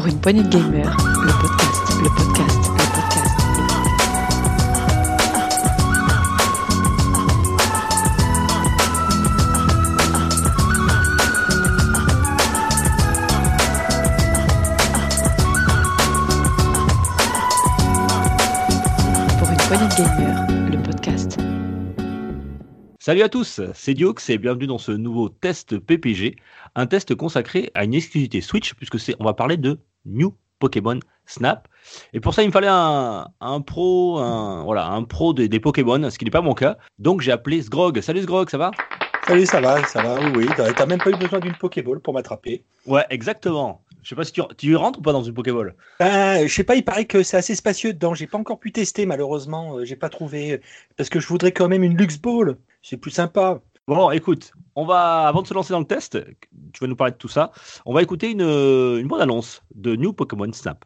Pour une poignée de gamers, le podcast, le podcast, le podcast. Pour une poignée de gamers, le podcast. Salut à tous, c'est Diox et bienvenue dans ce nouveau test PPG, un test consacré à une exclusivité Switch puisque c'est on va parler de New Pokémon Snap. Et pour ça, il me fallait un, un pro, un, voilà, un pro des, des Pokémon, ce qui n'est pas mon cas. Donc j'ai appelé Sgrog. Salut Sgrog, ça va? Salut, ça va, ça va, oui, oui. T'as même pas eu besoin d'une Pokéball pour m'attraper. Ouais, exactement. Je sais pas si tu, tu rentres ou pas dans une Pokéball. Ben, je sais pas, il paraît que c'est assez spacieux dedans. J'ai pas encore pu tester, malheureusement. euh, J'ai pas trouvé. euh, Parce que je voudrais quand même une Lux Ball. C'est plus sympa. Bon, écoute, on va, avant de se lancer dans le test, tu vas nous parler de tout ça, on va écouter une, une bonne annonce de New Pokémon Snap.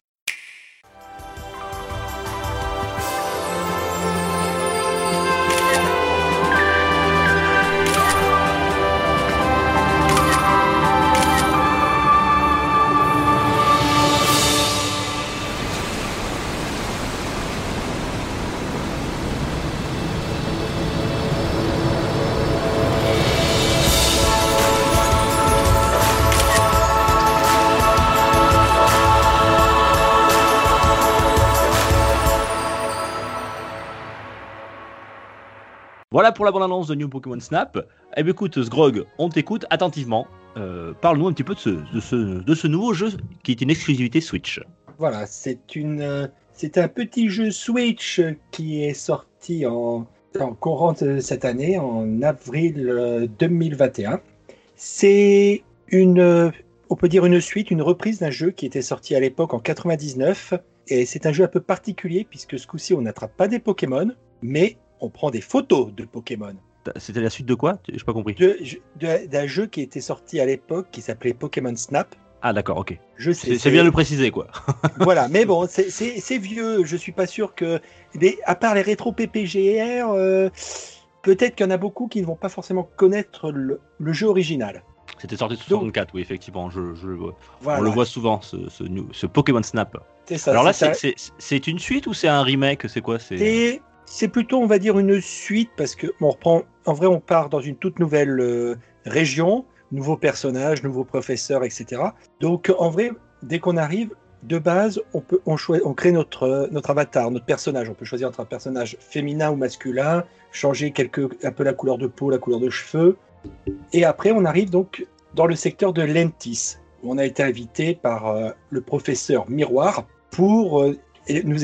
Pour la bande annonce de New Pokémon Snap. Eh bien écoute, Sgrog, on t'écoute attentivement. Euh, Parle-nous un petit peu de ce, nouveau jeu qui est une exclusivité Switch. Voilà, c'est euh, un petit jeu Switch qui est sorti en, en courant cette année, en avril euh, 2021. C'est une, euh, on peut dire une suite, une reprise d'un jeu qui était sorti à l'époque en 99. Et c'est un jeu un peu particulier puisque ce coup-ci on n'attrape pas des Pokémon, mais on prend des photos de Pokémon. C'était la suite de quoi? J'ai pas compris. D'un jeu qui était sorti à l'époque qui s'appelait Pokémon Snap. Ah d'accord, ok. Je sais, C'est bien de le préciser quoi. voilà, mais bon, c'est- vieux. Je suis pas sûr que, des- à part les rétro PPGR, euh, peut-être qu'il y en a beaucoup qui ne vont pas forcément connaître le, le jeu original. C'était sorti sur 64, oui effectivement, je, je. Voilà, On le voit souvent, ce, ce, ce Pokémon Snap. c'est ça. Alors là, c'est une suite ou c'est un remake? C'est quoi C'est c'est plutôt, on va dire, une suite parce que on reprend. En vrai, on part dans une toute nouvelle euh, région, nouveaux personnages, nouveaux professeurs, etc. Donc, en vrai, dès qu'on arrive, de base, on peut, on, on crée notre euh, notre avatar, notre personnage. On peut choisir entre un personnage féminin ou masculin, changer quelque, un peu la couleur de peau, la couleur de cheveux. Et après, on arrive donc dans le secteur de Lentis, où on a été invité par euh, le professeur Miroir pour nous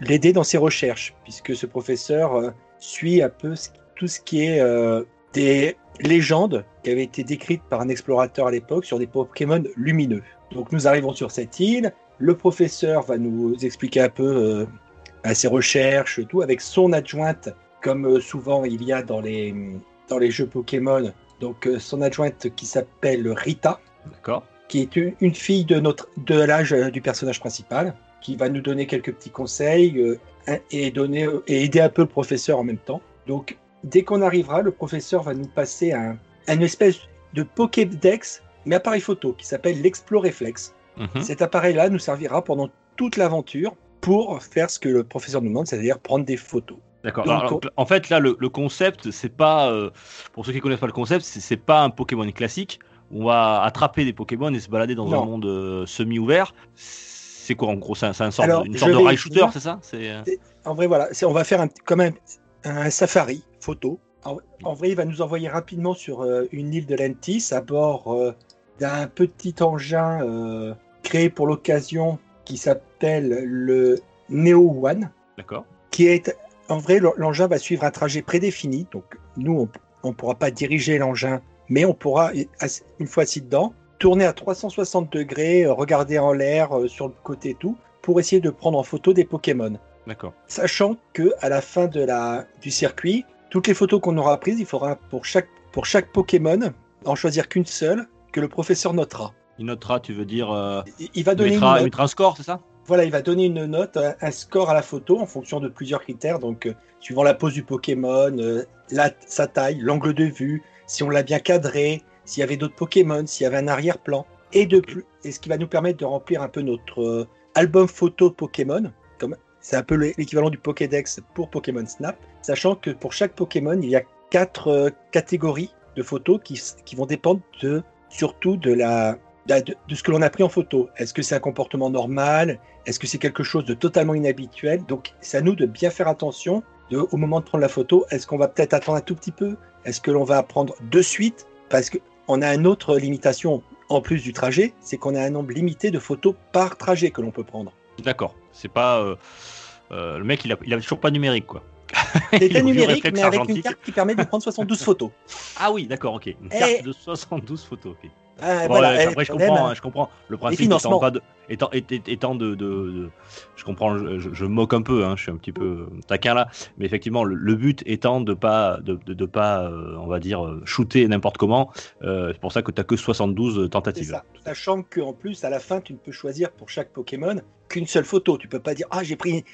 l'aider dans ses recherches, puisque ce professeur euh, suit un peu tout ce qui est euh, des légendes qui avaient été décrites par un explorateur à l'époque sur des Pokémon lumineux. Donc nous arrivons sur cette île, le professeur va nous expliquer un peu euh, à ses recherches, tout, avec son adjointe, comme souvent il y a dans les, dans les jeux Pokémon, donc son adjointe qui s'appelle Rita, D'accord. qui est une, une fille de, notre, de l'âge du personnage principal, qui va nous donner quelques petits conseils euh, et, donner, et aider un peu le professeur en même temps. Donc, dès qu'on arrivera, le professeur va nous passer un, un espèce de Pokédex, mais appareil photo, qui s'appelle l'Exploreflex. Mhm. Cet appareil-là nous servira pendant toute l'aventure pour faire ce que le professeur nous demande, c'est-à-dire prendre des photos. D'accord. En fait, là, le, le concept, c'est pas, euh, pour ceux qui connaissent pas le concept, c'est pas un Pokémon classique. On va attraper des Pokémon et se balader dans Non. un monde euh, semi-ouvert. C'est quoi en gros C'est un- sorte- Alors, une sorte de rail shooter, c'est ça? Euh, En vrai, voilà, on va faire un, comme un, un safari photo. En, en vrai, il va nous envoyer rapidement sur euh, une île de Lentis à bord euh, d'un petit engin euh, créé pour l'occasion qui s'appelle le Neo One, D'accord. qui est en vrai l'en- l'engin va suivre un trajet prédéfini. Donc nous, on ne pourra pas diriger l'engin, mais on pourra une fois assis dedans tourner à 360 degrés, euh, regarder en l'air euh, sur le côté et tout, pour essayer de prendre en photo des Pokémon D'accord. sachant que à la fin de la, du circuit, toutes les photos qu'on aura prises, il faudra pour chaque, pour chaque Pokémon en choisir qu'une seule que le professeur notera. Il notera, tu veux dire. euh, Il- Il va donner mettra, note. un score, c'est ça? Voilà, il va donner une note, un, un score à la photo en fonction de plusieurs critères. Donc, euh, suivant la pose du Pokémon, euh, la, sa taille, l'angle de vue, si on l'a bien cadré, s'il y avait d'autres Pokémon, s'il y avait un arrière-plan. et de plus, et ce qui va nous permettre de remplir un peu notre euh, album photo Pokémon. C'est un peu l'é- l'équivalent du Pokédex pour Pokémon Snap, sachant que pour chaque Pokémon, il y a quatre euh, catégories de photos qui, vont dépendre de surtout de la de, ce que l'on a pris en photo. Est-ce que c'est un comportement normal? Est-ce que c'est quelque chose de totalement inhabituel? Donc, c'est à nous de bien faire attention au moment de prendre la photo. Est-ce qu'on va peut-être attendre un tout petit peu? Est-ce que l'on va prendre de suite? Parce qu'on a une autre limitation en plus du trajet, c'est qu'on a un nombre limité de photos par trajet que l'on peut prendre. D'accord. C'est pas. euh, euh, le mec, il a, il a toujours pas numérique, quoi. Le numérique, mais avec une carte qui permet de prendre 72 photos. Ah oui, d'accord, ok. Une carte de 72 photos. ok. Ah, Bon, voilà, après, je comprends, hein, je comprends. Le principe étant, pas de, étant, étant- étant de, de- de- je comprends, je, je- moque un peu, hein, je suis un petit peu taquin là, mais effectivement, le, le but étant de pas, de, de, de pas, euh, on va dire, euh, shooter n'importe comment. euh, c'est pour ça que tu que 72 C'est tentatives. ça. Sachant qu'en plus, à la fin, tu ne peux choisir pour chaque Pokémon qu'une seule photo. Tu peux pas dire Ah, j'ai pris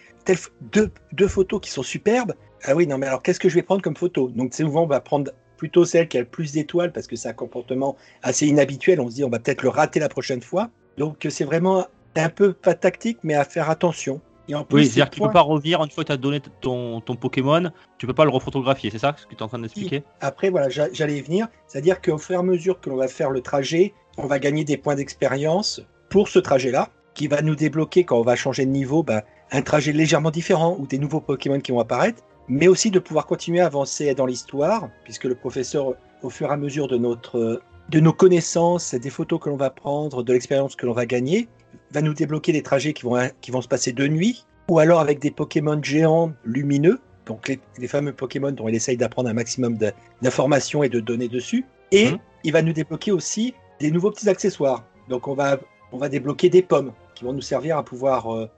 deux, deux photos qui sont superbes. Ah oui, non, mais alors qu'est-ce que je vais prendre comme photo? Donc, souvent, on va prendre plutôt celle qui a le plus d'étoiles parce que c'est un comportement assez inhabituel. On se dit On va peut-être le rater la prochaine fois. Donc, euh, c'est vraiment un peu pas tactique, mais à faire attention. Et en plus, Oui, ces c'est-à-dire tu points- peux pas revenir une fois que tu as donné ton, ton Pokémon, tu peux pas le refotographier, c'est ça ce que tu es en train d'expliquer? Après, voilà, j'a- j'allais y venir. C'est-à-dire qu'au fur et à mesure que l'on va faire le trajet, on va gagner des points d'expérience pour ce trajet-là, qui va nous débloquer quand on va changer de niveau, bah, un trajet légèrement différent ou des nouveaux Pokémon qui vont apparaître, mais aussi de pouvoir continuer à avancer dans l'histoire, puisque le professeur, au fur et à mesure de notre de nos connaissances, des photos que l'on va prendre, de l'expérience que l'on va gagner, va nous débloquer des trajets qui vont, qui vont se passer de nuit, ou alors avec des Pokémon géants lumineux, donc les, les fameux Pokémon dont il essaye d'apprendre un maximum d'informations et de données dessus. Et Mhm. il va nous débloquer aussi des nouveaux petits accessoires. Donc on va, on va débloquer des pommes qui vont nous servir à pouvoir... euh,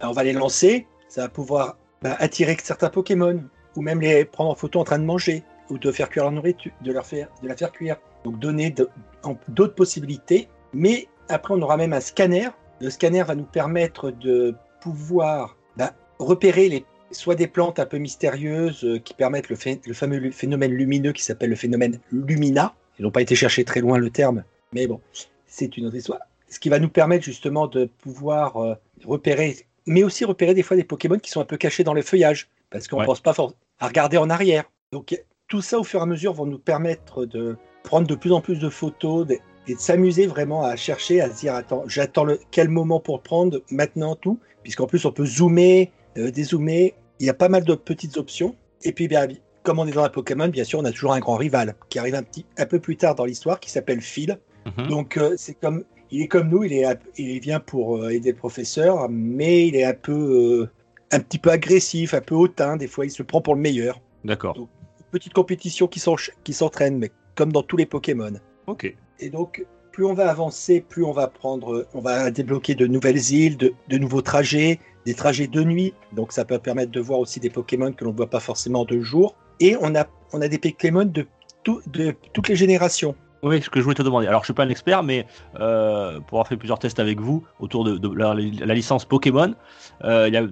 ben, on va les lancer, ça va pouvoir ben, attirer certains Pokémon, ou même les prendre en photo en train de manger, ou de faire cuire leur nourriture, de, leur faire, de la faire cuire. Donc donner d'autres possibilités. Mais après, on aura même un scanner. Le scanner va nous permettre de pouvoir ben, repérer les, soit des plantes un peu mystérieuses euh, qui permettent le, fameux phénomène lumineux qui s'appelle le phénomène Lumina. Ils n'ont pas été chercher très loin le terme, mais bon, c'est une autre histoire. Ce qui va nous permettre justement de pouvoir euh, repérer, mais aussi repérer des fois des Pokémon qui sont un peu cachés dans le feuillage, parce qu'on ne Ouais. pense pas à regarder en arrière. Donc tout ça au fur et à mesure vont nous permettre de prendre de plus en plus de photos de- et de s'amuser vraiment à chercher, à se dire attends, j'attends quel moment pour prendre, maintenant tout, puisqu'en plus on peut zoomer, euh, dézoomer, il y a pas mal de petites options. Et puis bien, comme on est dans un Pokémon, bien sûr, on a toujours un grand rival qui arrive un petit un peu plus tard dans l'histoire qui s'appelle Phil. Mhm. Donc euh, c'est comme il est comme nous, il est il vient pour euh, aider le professeur, mais il est un peu euh, un petit peu agressif, un peu hautain. Des fois, il se prend pour le meilleur. D'accord. Petite compétition qui s'entraîne, mais comme dans tous les Pokémon. Ok. Et donc, plus on va avancer, plus on va prendre, on va débloquer de nouvelles îles, de, de nouveaux trajets, des trajets de nuit. Donc, ça peut permettre de voir aussi des Pokémon que l'on ne voit pas forcément de jour. Et on a, on a des Pokémon de, tout- de toutes les générations. Oui, ce que je voulais te demander. Alors, je suis pas un expert, mais euh, pour avoir fait plusieurs tests avec vous autour de, de la, la licence Pokémon, euh, il y a,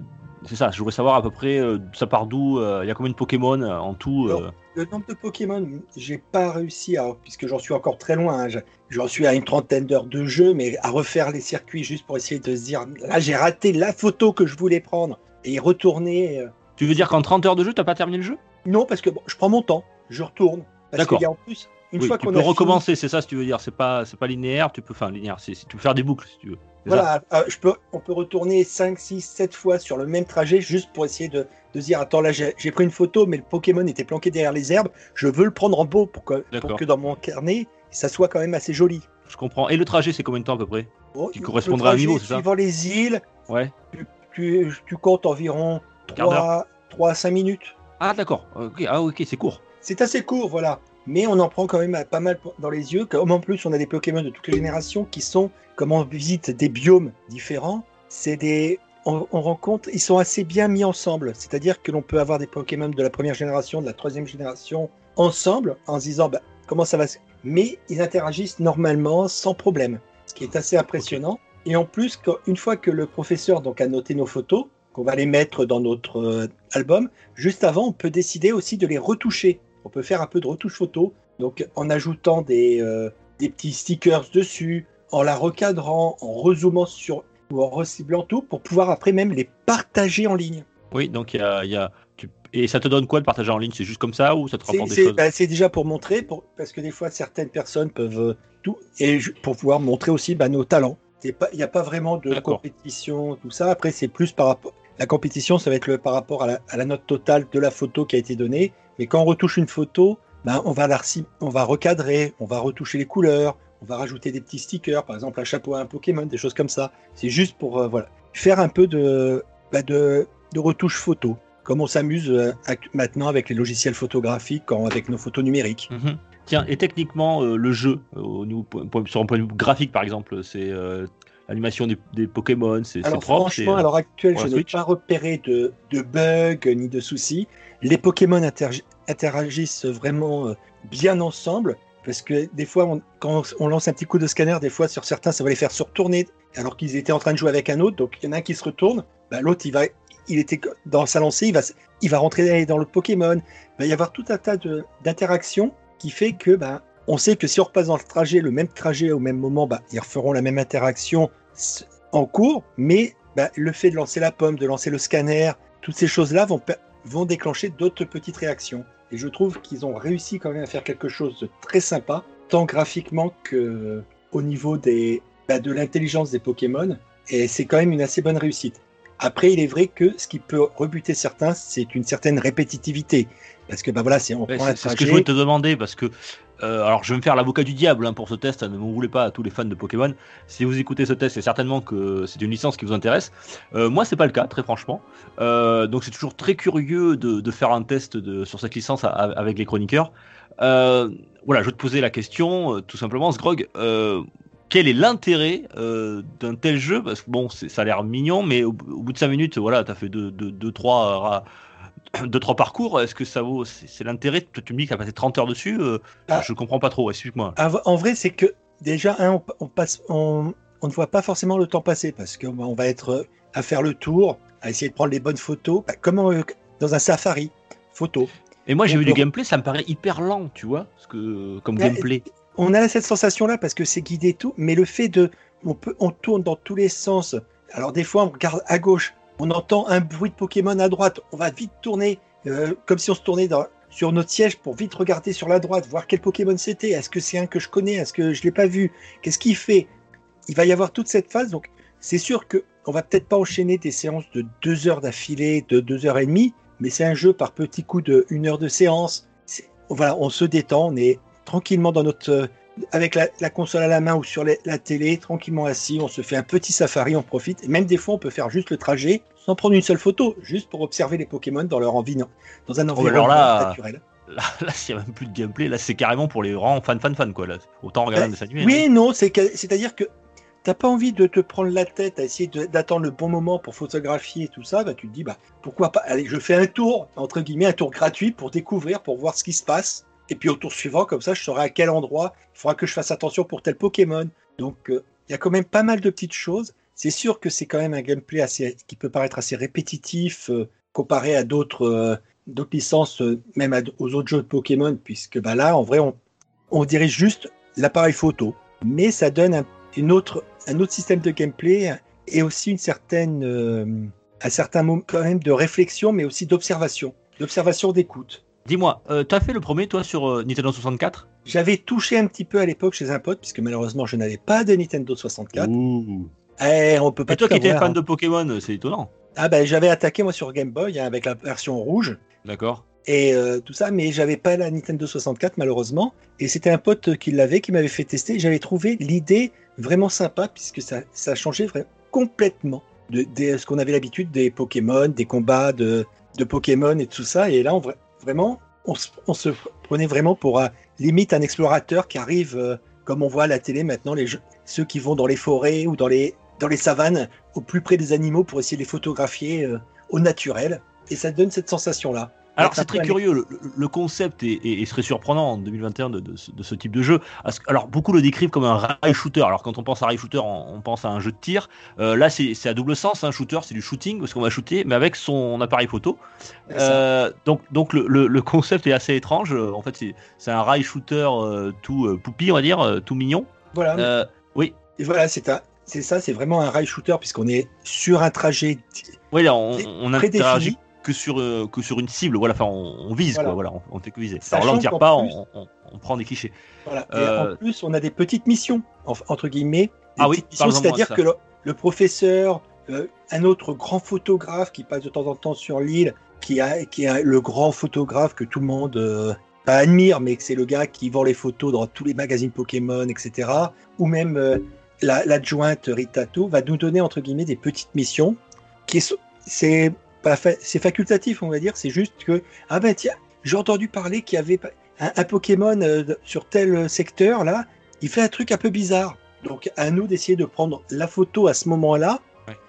c'est ça. Je voudrais savoir à peu près, euh, ça part d'où euh, Il y a combien de Pokémon euh, en tout Alors, Le nombre de Pokémon, j'ai pas réussi, à, puisque j'en suis encore très loin. hein, je- j'en suis à une trentaine d'heures de jeu, mais à refaire les circuits juste pour essayer de se dire là, j'ai raté la photo que je voulais prendre et y retourner. Tu veux dire qu'en 30 heures de jeu, t'as pas terminé le jeu? Non, parce que bon, je prends mon temps, je retourne. Parce D'accord. qu'il y a en plus, une Oui, fois tu qu'on peux a fini- recommencer, c'est ça, si tu veux dire. C'est pas, c'est pas linéaire. Tu peux, enfin, linéaire. C'est, tu peux faire des boucles, si tu veux. Voilà, euh, je peux, on peut retourner 5, 6, 7 fois sur le même trajet juste pour essayer de, de dire attends, là j'ai j'ai pris une photo, mais le Pokémon était planqué derrière les herbes. Je veux le prendre en beau pour que, pour que dans mon carnet, ça soit quand même assez joli. Je comprends. Et le trajet, c'est combien de temps à peu près? Bon, Qui le correspondra à un niveau, c'est ça? Suivant les îles, Ouais. tu, tu comptes environ Quart d'heure. 3, 3 à 5 minutes. Ah, d'accord. Ok. Ah, ok, c'est court. C'est assez court, voilà. Mais on en prend quand même pas mal dans les yeux. Comme en plus, on a des Pokémon de toutes les générations qui sont, comme on visite des biomes différents, c'est des. On, on rencontre, ils sont assez bien mis ensemble. C'est-à-dire que l'on peut avoir des Pokémon de la première génération, de la troisième génération ensemble, en se disant bah, comment ça va. se- Mais ils interagissent normalement sans problème, ce qui est assez impressionnant. Et en plus, quand- une fois que le professeur donc a noté nos photos, qu'on va les mettre dans notre euh, album, juste avant, on peut décider aussi de les retoucher. On peut faire un peu de retouche photo, donc en ajoutant des, euh, des petits stickers dessus, en la recadrant, en rezoomant sur ou en reciblant tout pour pouvoir après même les partager en ligne. Oui, donc il y a, il y a- tu- et ça te donne quoi de partager en ligne? C'est juste comme ça ou ça te rapporte des choses? bah, c'est déjà pour montrer, pour, parce que des fois certaines personnes peuvent euh, tout, et pour pouvoir montrer aussi bah, nos talents. Il n'y a pas vraiment de compétition, tout ça. Après, c'est plus par rapport. La compétition, ça va être le, par rapport à la, à la note totale de la photo qui a été donnée. Mais quand on retouche une photo, bah, on, va la, reci- on va recadrer, on va retoucher les couleurs, on va rajouter des petits stickers, par exemple un chapeau à un Pokémon, des choses comme ça. C'est juste pour euh, voilà, faire un peu de, bah, de, de retouche photo, comme on s'amuse euh, maintenant avec les logiciels photographiques, quand, avec nos photos numériques. Mhm. Tiens, et techniquement, euh, le jeu, au niveau, sur un point de vue graphique par exemple, c'est l'animation des, des Pokémon, c'est propre. franchement, à l'heure actuelle, je n'ai pas repéré de, de bugs ni de soucis. Les Pokémon interagissent vraiment euh, bien ensemble. Parce que des fois, quand on lance un petit coup de scanner, des fois sur certains, ça va les faire se retourner alors qu'ils étaient en train de jouer avec un autre. Donc il y en a un qui se retourne, bah, l'autre il va, il était dans sa lancée, il va, il va rentrer dans l'autre Pokémon. Il va y avoir tout un tas d'interactions qui fait que bah, on sait que si on repasse dans le trajet, le même trajet au même moment, bah, ils referont la même interaction en cours, mais bah, le fait de lancer la pomme, de lancer le scanner, toutes ces choses-là vont, vont déclencher d'autres petites réactions. Et je trouve qu'ils ont réussi quand même à faire quelque chose de très sympa, tant graphiquement que au niveau des, bah, de l'intelligence des Pokémon. Et c'est quand même une assez bonne réussite. Après, il est vrai que ce qui peut rebuter certains, c'est une certaine répétitivité. Parce que bah voilà, c'est on Ouais, prend un c'est c'est ce que je voulais te demander parce que euh, alors je vais me faire l'avocat du diable hein, pour ce test, ne m'en voulez pas à tous les fans de Pokémon. Si vous écoutez ce test, c'est certainement que c'est une licence qui vous intéresse. Euh, moi, c'est pas le cas, très franchement. Euh, donc c'est toujours très curieux de, faire un test sur cette licence avec les chroniqueurs. Euh, voilà, je vais te poser la question, tout simplement, Sgrog. Quel est l'intérêt d'un tel jeu? Parce que bon, ça a l'air mignon, mais au, bout de 5 minutes, voilà, t'as fait 2-3 deux, deux, deux, deux, trois parcours. Est-ce que ça vaut C'est l'intérêt? Toi, tu me dis que t'as passé 30 heures dessus. euh, Ah. Je comprends pas trop, explique-moi. En vrai, c'est que déjà, on, on passe, on, on ne voit pas forcément le temps passer parce qu'on va- on va être euh, à faire le tour, à essayer de prendre les bonnes photos, bah, comme euh, dans un safari photo. Et moi, j'ai vu du gameplay, ça me paraît hyper lent, tu vois, parce que, comme Ouais, gameplay. On a cette sensation-là parce que c'est guidé tout, mais le fait de, on peut, on tourne dans tous les sens. Alors des fois, on regarde à gauche, on entend un bruit de Pokémon à droite, on va vite tourner, euh, comme si on se tournait sur notre siège pour vite regarder sur la droite, voir quel Pokémon c'était. Est-ce que c'est un que je connais? Est-ce que je l'ai pas vu? Qu'est-ce qu'il fait? Il va y avoir toute cette phase, donc c'est sûr que on va peut-être pas enchaîner des séances de deux heures d'affilée, de deux heures et demie, mais c'est un jeu par petits coups de une heure de séance. Voilà, on se détend, on est tranquillement dans notre avec la, la console à la main ou sur les- la télé, tranquillement assis, on se fait un petit safari, on profite. Et même des fois, on peut faire juste le trajet sans prendre une seule photo, juste pour observer les Pokémon dans leur envie, dans un Oh, environnement alors là, naturel. Là, là s'il n'y a même plus de gameplay, là, c'est carrément pour les fans, fans, quoi. Là. Autant regarder un dessin animé. hein. Oui, et non, c'est que- c'est-à-dire que t'as pas envie de te prendre la tête à essayer d'attendre le bon moment pour photographier tout ça, bah tu te dis bah pourquoi pas Allez, je fais un tour entre guillemets, un tour gratuit pour découvrir, pour voir ce qui se passe. Et puis au tour suivant, comme ça, je saurai à quel endroit il faudra que je fasse attention pour tel Pokémon. Donc euh, il y a quand même pas mal de petites choses. C'est sûr que c'est quand même un gameplay assez qui peut paraître assez répétitif euh, comparé à d'autres euh, licences, même aux autres jeux de Pokémon, puisque bah là, en vrai, on, dirige juste l'appareil photo, mais ça donne un, une autre, un autre système de gameplay et aussi une certaine, un certain moment quand même de réflexion, mais aussi d'observation, d'observation d'écoute. Dis-moi, euh, t'as fait le premier, toi, sur euh, Nintendo 64 J'avais touché un petit peu à l'époque chez un pote, puisque malheureusement je n'avais pas de Nintendo 64. Ouh. Eh, on peut pas Et toi qui étais fan hein. de Pokémon, c'est étonnant. Ah ben j'avais attaqué moi sur Game Boy hein, avec la version rouge. D'accord. et euh, tout ça, mais j'avais pas la Nintendo 64 malheureusement. Et c'était un pote qui l'avait, qui m'avait fait tester. J'avais trouvé l'idée vraiment sympa puisque ça, ça changeait vraiment complètement de, de ce qu'on avait l'habitude des Pokémon, des combats de, de Pokémon et tout ça. Et là, on, vraiment, on se, prenait vraiment pour un, limite un explorateur qui arrive, euh, comme on voit à la télé maintenant, les ceux qui vont dans les forêts ou dans les, dans les savanes, au plus près des animaux pour essayer de les photographier euh, au naturel. Et ça donne cette sensation-là. Alors c'est très curieux, le, le concept est, est- serait surprenant en 2021 de, de ce, de ce type de jeu. Alors beaucoup le décrivent comme un rail shooter. Alors quand on pense à rail shooter, on, on pense à un jeu de tir. Euh, là c'est à double sens, un shooter c'est du shooting parce qu'on va shooter, mais avec son appareil photo. Euh, donc donc le, le- le concept est assez étrange. En fait c'est un rail shooter euh, tout poupi on va dire, tout mignon. Voilà. Oui. Et voilà, c'est un, c'est ça, c'est vraiment un rail shooter puisqu'on est sur un trajet. Oui, là, on, on interagit que sur, euh, que sur une cible. Voilà, enfin, on, on vise, Voilà. quoi. Voilà, on, on fait que viser. Sachant Alors là, on tire pas, plus- on, prend des clichés. Voilà. Et Euh, en plus, on a des petites missions, en- entre guillemets. Ah oui, c'est-à-dire que le, le professeur, euh, un autre grand photographe qui passe de temps en temps sur l'île, qui, a, qui est le grand photographe que tout le monde pas admire, mais que c'est le gars qui vend les photos dans tous les magazines Pokémon, etc. Ou même euh, la- l'adjointe Ritato va nous donner entre guillemets des petites missions qui est- c'est pas fa- c'est facultatif, on va dire. C'est juste que ah ben tiens, j'ai entendu parler qu'il y avait un, un Pokémon euh, sur tel secteur là, il fait un truc un peu bizarre. Donc à nous d'essayer de prendre la photo à ce moment-là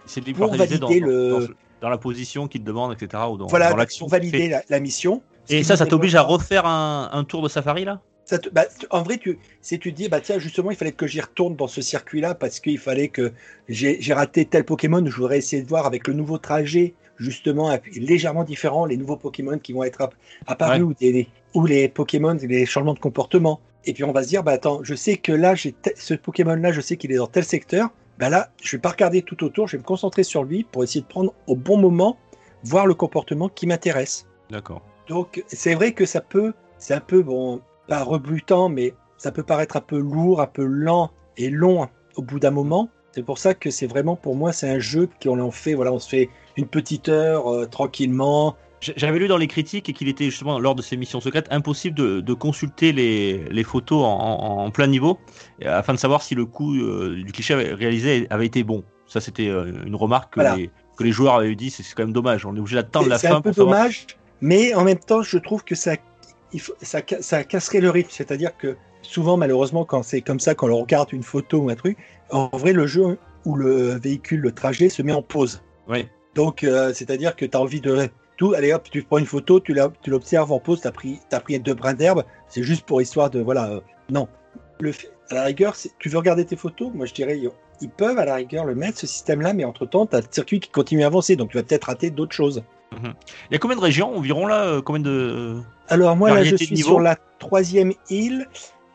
C'est de Pour valider dans- le- dans, dans la position qu'il te demande, etc. Ou dans, voilà, l'action. valider la, la mission. Et ça, ça t'oblige à refaire un, un tour de safari, là? Ça te- bah, en vrai, tu, si tu te dis, bah tiens, justement, il fallait que j'y retourne dans ce circuit-là parce qu'il fallait que j'ai j'ai raté tel Pokémon, je voudrais essayer de voir avec le nouveau trajet, justement, légèrement différent, les nouveaux Pokémon qui vont être app- apparus Ouais. ou, des- ou les Pokémon, les changements de comportement. Et puis on va se dire, bah attends, je sais que là, j'ai ce Pokémon-là, je sais qu'il est dans tel secteur. Bah là, je vais pas regarder tout autour, je vais me concentrer sur lui pour essayer de prendre au bon moment, voir le comportement qui m'intéresse. D'accord. Donc, c'est vrai que ça peut, c'est un peu, bon, pas rebutant, mais ça peut paraître un peu lourd, un peu lent et long au bout d'un moment. C'est pour ça que c'est vraiment, pour moi, c'est un jeu qu'on en fait, voilà, on se fait une petite heure euh, tranquillement. J'avais lu dans les critiques et qu'il était justement lors de ces missions secrètes impossible de, de consulter les, les photos en, plein niveau euh, afin de savoir si le coup euh, du cliché réalisé avait été bon. Ça, c'était une remarque que, Voilà. les, que les joueurs avaient dit. C'est c'est quand même dommage. On est obligé d'attendre la C'est fin un peu pour savoir. dommage, mais en même temps, je trouve que ça, il faut- ça, ça casserait le rythme. C'est-à-dire que souvent, malheureusement, quand c'est comme ça, quand on regarde une photo ou un truc, en vrai, le jeu ou le véhicule, le trajet se met en pause. Ouais. Donc, euh, c'est-à-dire que tu as envie de tout. Allez hop, tu prends une photo, tu l'observes en pause, tu as pris, t'as pris deux brins d'herbe. C'est juste pour histoire de. Voilà. euh, non. Le, à la rigueur, tu veux regarder tes photos? Moi, je dirais, ils- peuvent à la rigueur le mettre, ce système-là, mais entre-temps, tu as le circuit qui continue à avancer. Donc, tu vas peut-être rater d'autres choses. Il y a combien de régions environ là euh, Combien de. Alors, moi, là, je suis sur la troisième île.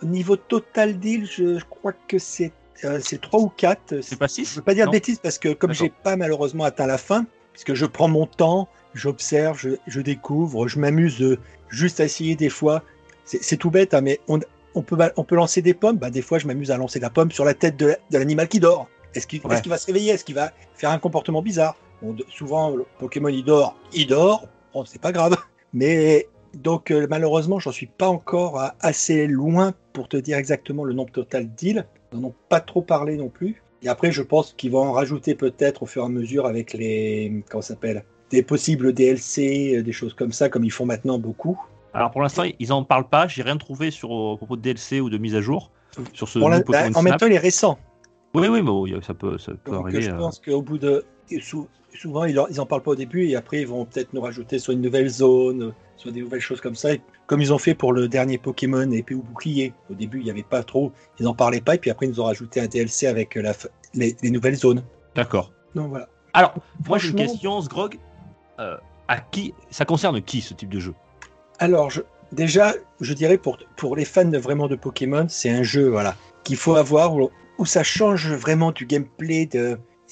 Au niveau total d'île, je, je crois que c'est euh, c'est trois ou quatre. C'est pas 6 Je veux pas dire de bêtises parce que comme j'ai pas malheureusement atteint la fin, puisque je prends mon temps, j'observe, je, je découvre, je m'amuse juste à essayer des fois. C'est tout bête, hein, mais on, on, peut, on peut lancer des pommes. Bah, des fois, je m'amuse à lancer la pomme sur la tête de la- de l'animal qui dort. Est-ce qu'il Ouais. va se réveiller? Est-ce qu'il va faire un comportement bizarre? Bon, Souvent, le Pokémon il dort, il dort. Bon, c'est pas grave. Mais donc, euh, malheureusement, j'en suis pas encore assez loin pour te dire exactement le nombre total d'îles. N'en ont pas trop parlé non plus. Et après, je pense qu'ils vont en rajouter peut-être au fur et à mesure avec les. Comment ça s'appelle Des possibles DLC, euh, des choses comme ça, comme ils font maintenant beaucoup. Alors pour l'instant, ils en parlent pas. J'ai rien trouvé sur à propos de DLC ou de mise à jour sur ce Pour la- bah, en même temps, il est récent. Oui, oui, mais bon, ça peut, ça peut Donc, arriver. je euh. pense qu'au bout de. Souvent, ils, en- ils en parlent pas au début et après, ils vont peut-être nous rajouter soit une nouvelle zone, soit des nouvelles choses comme ça. Et comme ils ont fait pour le dernier Pokémon épée ou bouclier. Au début, il n'y avait pas trop. Ils en parlaient pas et puis après, ils nous ont rajouté un DLC avec la, f- les, les nouvelles zones. D'accord. Donc voilà. Alors, moi j'ai une question, Sgrog. Euh, à qui ça concerne qui ce type de jeu? Alors, je- déjà, je dirais pour, pour les fans de, vraiment de Pokémon, c'est un jeu voilà, qu'il faut avoir où, où ça change vraiment du gameplay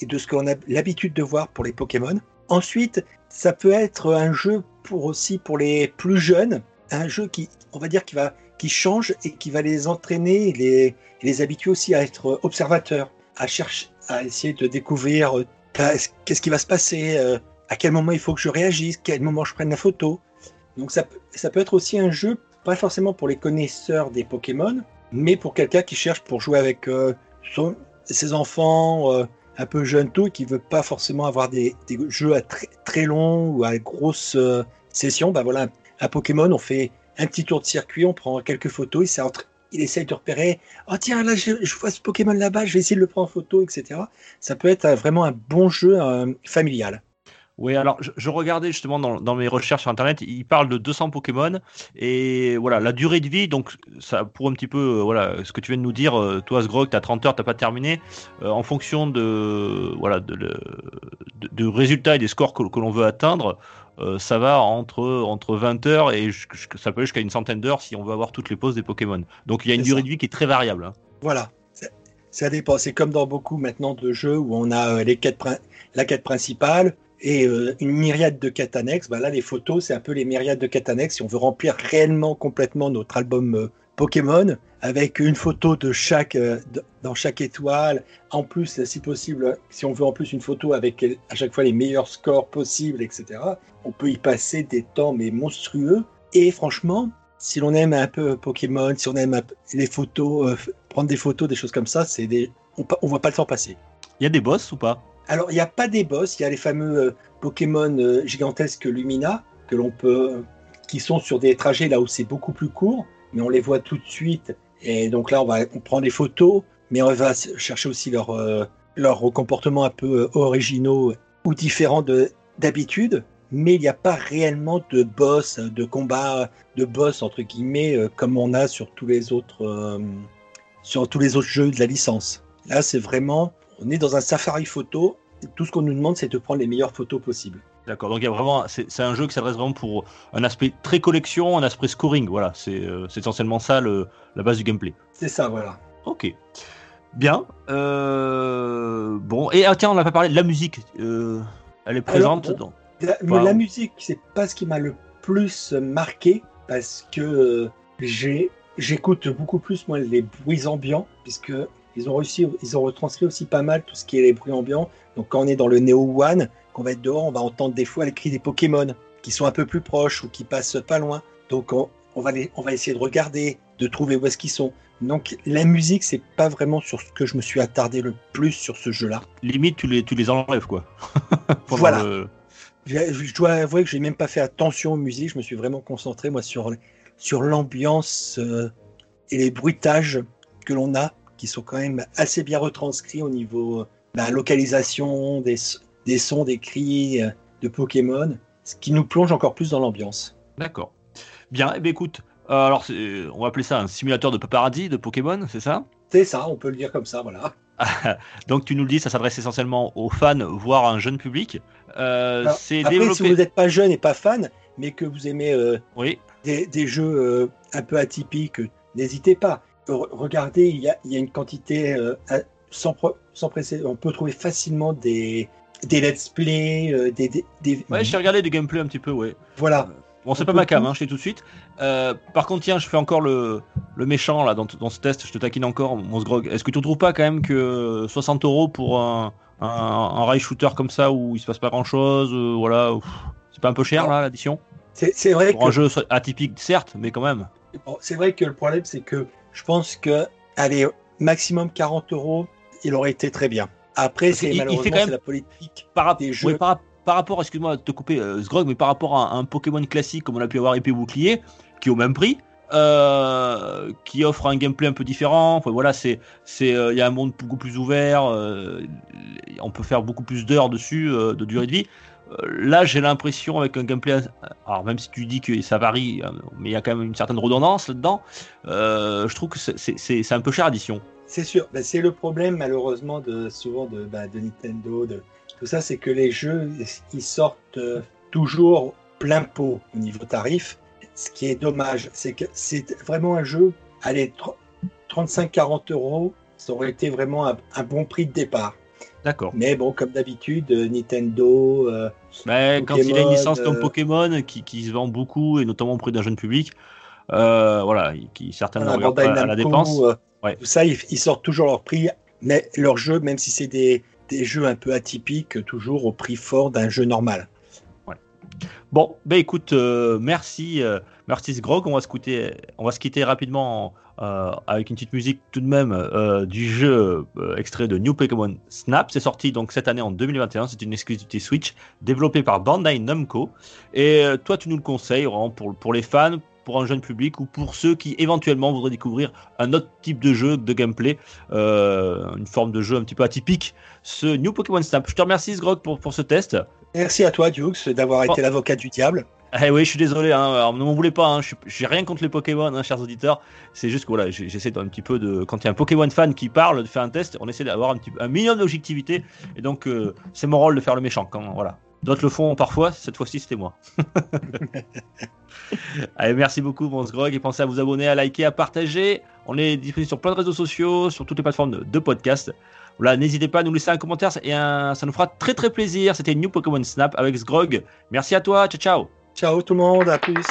et de ce qu'on a l'habitude de voir pour les Pokémon. Ensuite, ça peut être un jeu pour aussi pour les plus jeunes, un jeu qui, on va dire, qui va qui change et qui va les entraîner et les, les habituer aussi à être observateurs, à chercher, à essayer de découvrir euh, qu'est-ce qui va se passer, euh, à quel moment il faut que je réagisse, quel moment je prenne la photo. Donc ça, peut- ça peut être aussi un jeu, pas forcément pour les connaisseurs des Pokémon, mais pour quelqu'un qui cherche pour jouer avec euh, son- ses enfants euh, un peu jeunes tout qui veut pas forcément avoir des, des jeux à très, très longs ou à grosse euh, session. Bah voilà, un Pokémon, on fait un petit tour de circuit, on prend quelques photos, il, s'est entre- il essaye de repérer, oh tiens, là je, je vois ce Pokémon là-bas, je vais essayer de le prendre en photo, etc. Ça peut être euh, vraiment un bon jeu euh, familial. Oui, alors je, je regardais justement dans, dans mes recherches sur internet, il parle de 200 Pokémon et voilà, la durée de vie, donc ça pour un petit peu euh, voilà, ce que tu viens de nous dire, euh, toi Sgrog, tu as 30 heures, tu pas terminé, euh, en fonction de voilà de, le- de- de résultats et des scores que, que l'on veut atteindre, ça va entre, entre 20 heures et ça peut aller jusqu'à une centaine d'heures si on veut avoir toutes les poses des Pokémon. Donc il y a une durée ça. de vie qui est très variable. hein. Voilà. Ça dépend. C'est comme dans beaucoup maintenant de jeux où on a les quêtes la quête principale et euh, une myriade de annexes. Bah là, les photos, c'est un peu les myriades de annexes. Si on veut remplir réellement complètement notre album euh, Pokémon avec une photo de chaque euh, dans chaque étoile, en plus, si possible, si on veut en plus une photo avec à chaque fois les meilleurs scores possibles, etc. On peut y passer des temps mais monstrueux. Et franchement, si l'on aime un peu Pokémon, si on aime les photos, prendre des photos, des choses comme ça, c'est des, on, on voit pas le temps passer. Il y a des boss ou pas? Alors, il n'y a pas des boss, il y a les fameux euh, Pokémon euh, gigantesques Lumina peut, qui sont sur des trajets là où c'est beaucoup plus court, mais on les voit tout de suite. Et donc là, on prend des photos, mais on va chercher aussi leur, euh, leur comportement un peu euh, originaux ou différents de d'habitude. Mais il n'y a pas réellement de boss, de combat, de boss entre guillemets, euh, comme on a sur tous les autres, euh, sur tous les autres jeux de la licence. Là, c'est vraiment, on est dans un safari photo. Tout ce qu'on nous demande, c'est de prendre les meilleures photos possibles. D'accord, donc il y a vraiment, c'est un jeu qui s'adresse vraiment pour un aspect très collection, un aspect scoring. Voilà, c'est euh, essentiellement ça le, la base du gameplay. C'est ça, voilà. Ok. Bien. Euh, bon, et ah, tiens, on n'a pas parlé de la musique. Euh, elle est présente bon, dans- La, Wow. la musique, c'est pas ce qui m'a le plus marqué parce que j'ai j'écoute beaucoup plus moi les bruits ambiants puisque ils ont réussi, ils ont retranscrit aussi pas mal tout ce qui est les bruits ambiants. Donc quand on est dans le Neo One, qu'on va être dehors, on va entendre des fois les cris des Pokémon qui sont un peu plus proches ou qui passent pas loin. Donc on, on va les, on va essayer de regarder, de trouver où est-ce qu'ils sont. Donc la musique, c'est pas vraiment sur ce que je me suis attardé le plus sur ce jeu-là. limite, tu les, tu les enlèves quoi. Voilà. le- Je, je dois avouer que j'ai même pas fait attention aux musiques. Je me suis vraiment concentré moi sur sur l'ambiance euh, et les bruitages que l'on a, qui sont quand même assez bien retranscrits au niveau euh, la localisation des, des sons, des cris euh, de Pokémon, ce qui nous plonge encore plus dans l'ambiance. D'accord. Bien. Eh bien, écoute, euh, alors on va appeler ça un simulateur de paradis de Pokémon, c'est ça? C'est ça, on peut le dire comme ça, voilà. Donc tu nous le dis, ça s'adresse essentiellement aux fans, voire à un jeune public. Euh, Alors, c'est Après, développé. si vous n'êtes pas jeune et pas fan, mais que vous aimez Oui. des, des jeux un peu atypiques, n'hésitez pas. Re- regardez, il y a, il y a une quantité euh, sans, précédent. On peut trouver facilement des, des let's play, euh, des, des, des- Ouais, j'ai regardé des gameplays un petit peu, ouais. voilà. Bon, c'est pas ma cam, hein, je sais tout de suite. Euh, par contre, tiens, je fais encore le, le méchant là dans, dans ce test. Je te taquine encore, mon Sgrog. Est-ce que tu ne trouves pas quand même que 60 euros pour un, un, un rail shooter comme ça où il se passe pas grand chose, voilà, c'est pas un peu cher là l'addition? C'est vrai Pour un que jeu so- atypique, certes, mais quand même. bon, c'est vrai que le problème, c'est que je pense que allez maximum 40 euros, il aurait été très bien. Après, c'est malheureusement quand même- la politique. Par, Des jeux. par, rap- par rapport, excuse-moi de te couper, euh, Sgrog, mais par rapport à un, Pokémon classique comme on a pu avoir épée bouclier, qui est au même prix, euh, qui offre un gameplay un peu différent. Enfin, voilà, c'est, c'est, euh, il y a un monde beaucoup plus ouvert. euh, on peut faire beaucoup plus d'heures dessus, de durée de vie. Là, j'ai l'impression avec un gameplay, alors même si tu dis que ça varie, euh, mais il y a quand même une certaine redondance là-dedans. euh, je trouve que c'est, un peu cher addition. C'est sûr, Ben, c'est le problème malheureusement souvent de, ben, de Nintendo, de tout ça, c'est que les jeux ils sortent euh, toujours plein pot au niveau tarif. Ce qui est dommage, c'est que c'est vraiment un jeu, allez, 35-40 euros, ça aurait été vraiment un bon prix de départ. D'accord. Mais bon, comme d'habitude, euh, Nintendo, euh, Mais quand il a une Pokémon, licence comme euh, Pokémon qui, qui se vend beaucoup et notamment auprès d'un jeune public, euh, voilà, qui certainement voilà, regarde pas Bandai à la dépense. euh, Ouais. tout ça, ils, ils sortent toujours leur prix, mais leurs jeux, même si c'est des, des jeux un peu atypiques, toujours au prix fort d'un jeu normal. Bon, ben écoute, merci, merci Sgrog. On va se quitter, on va se quitter rapidement euh, avec une petite musique tout de même euh, du jeu euh, extrait de New Pokémon Snap. C'est sorti donc cette année en 2021. C'est une exclusivité Switch développée par Bandai Namco. Et toi, tu nous le conseilles vraiment pour pour les fans, pour un jeune public ou pour ceux qui éventuellement voudraient découvrir un autre type de jeu de gameplay, une forme de jeu un petit peu atypique. Ce New Pokémon Snap. Je te remercie Sgrog pour pour ce test. Merci à toi, Dukes, d'avoir Bon. été l'avocat du diable. Eh oui, je suis désolé, hein, ne m'en voulez pas, hein, j'ai rien contre les Pokémon, hein, chers auditeurs. C'est juste que voilà, j'essaie d'un petit peu de. Quand il y a un Pokémon fan qui parle, de faire un test, on essaie d'avoir un, un minimum d'objectivité. Et donc, euh, c'est mon rôle de faire le méchant. Quand, voilà. D'autres le font parfois, cette fois-ci c'était moi. Allez, merci beaucoup, mon Grog, et pensez à vous abonner, à liker, à partager. On est disponible sur plein de réseaux sociaux, sur toutes les plateformes de, de podcast. Voilà, n'hésitez pas à nous laisser un commentaire, et un- ça nous fera très très plaisir. C'était New Pokémon Snap avec Sgrog. Merci à toi, ciao ciao Ciao tout le monde, à plus.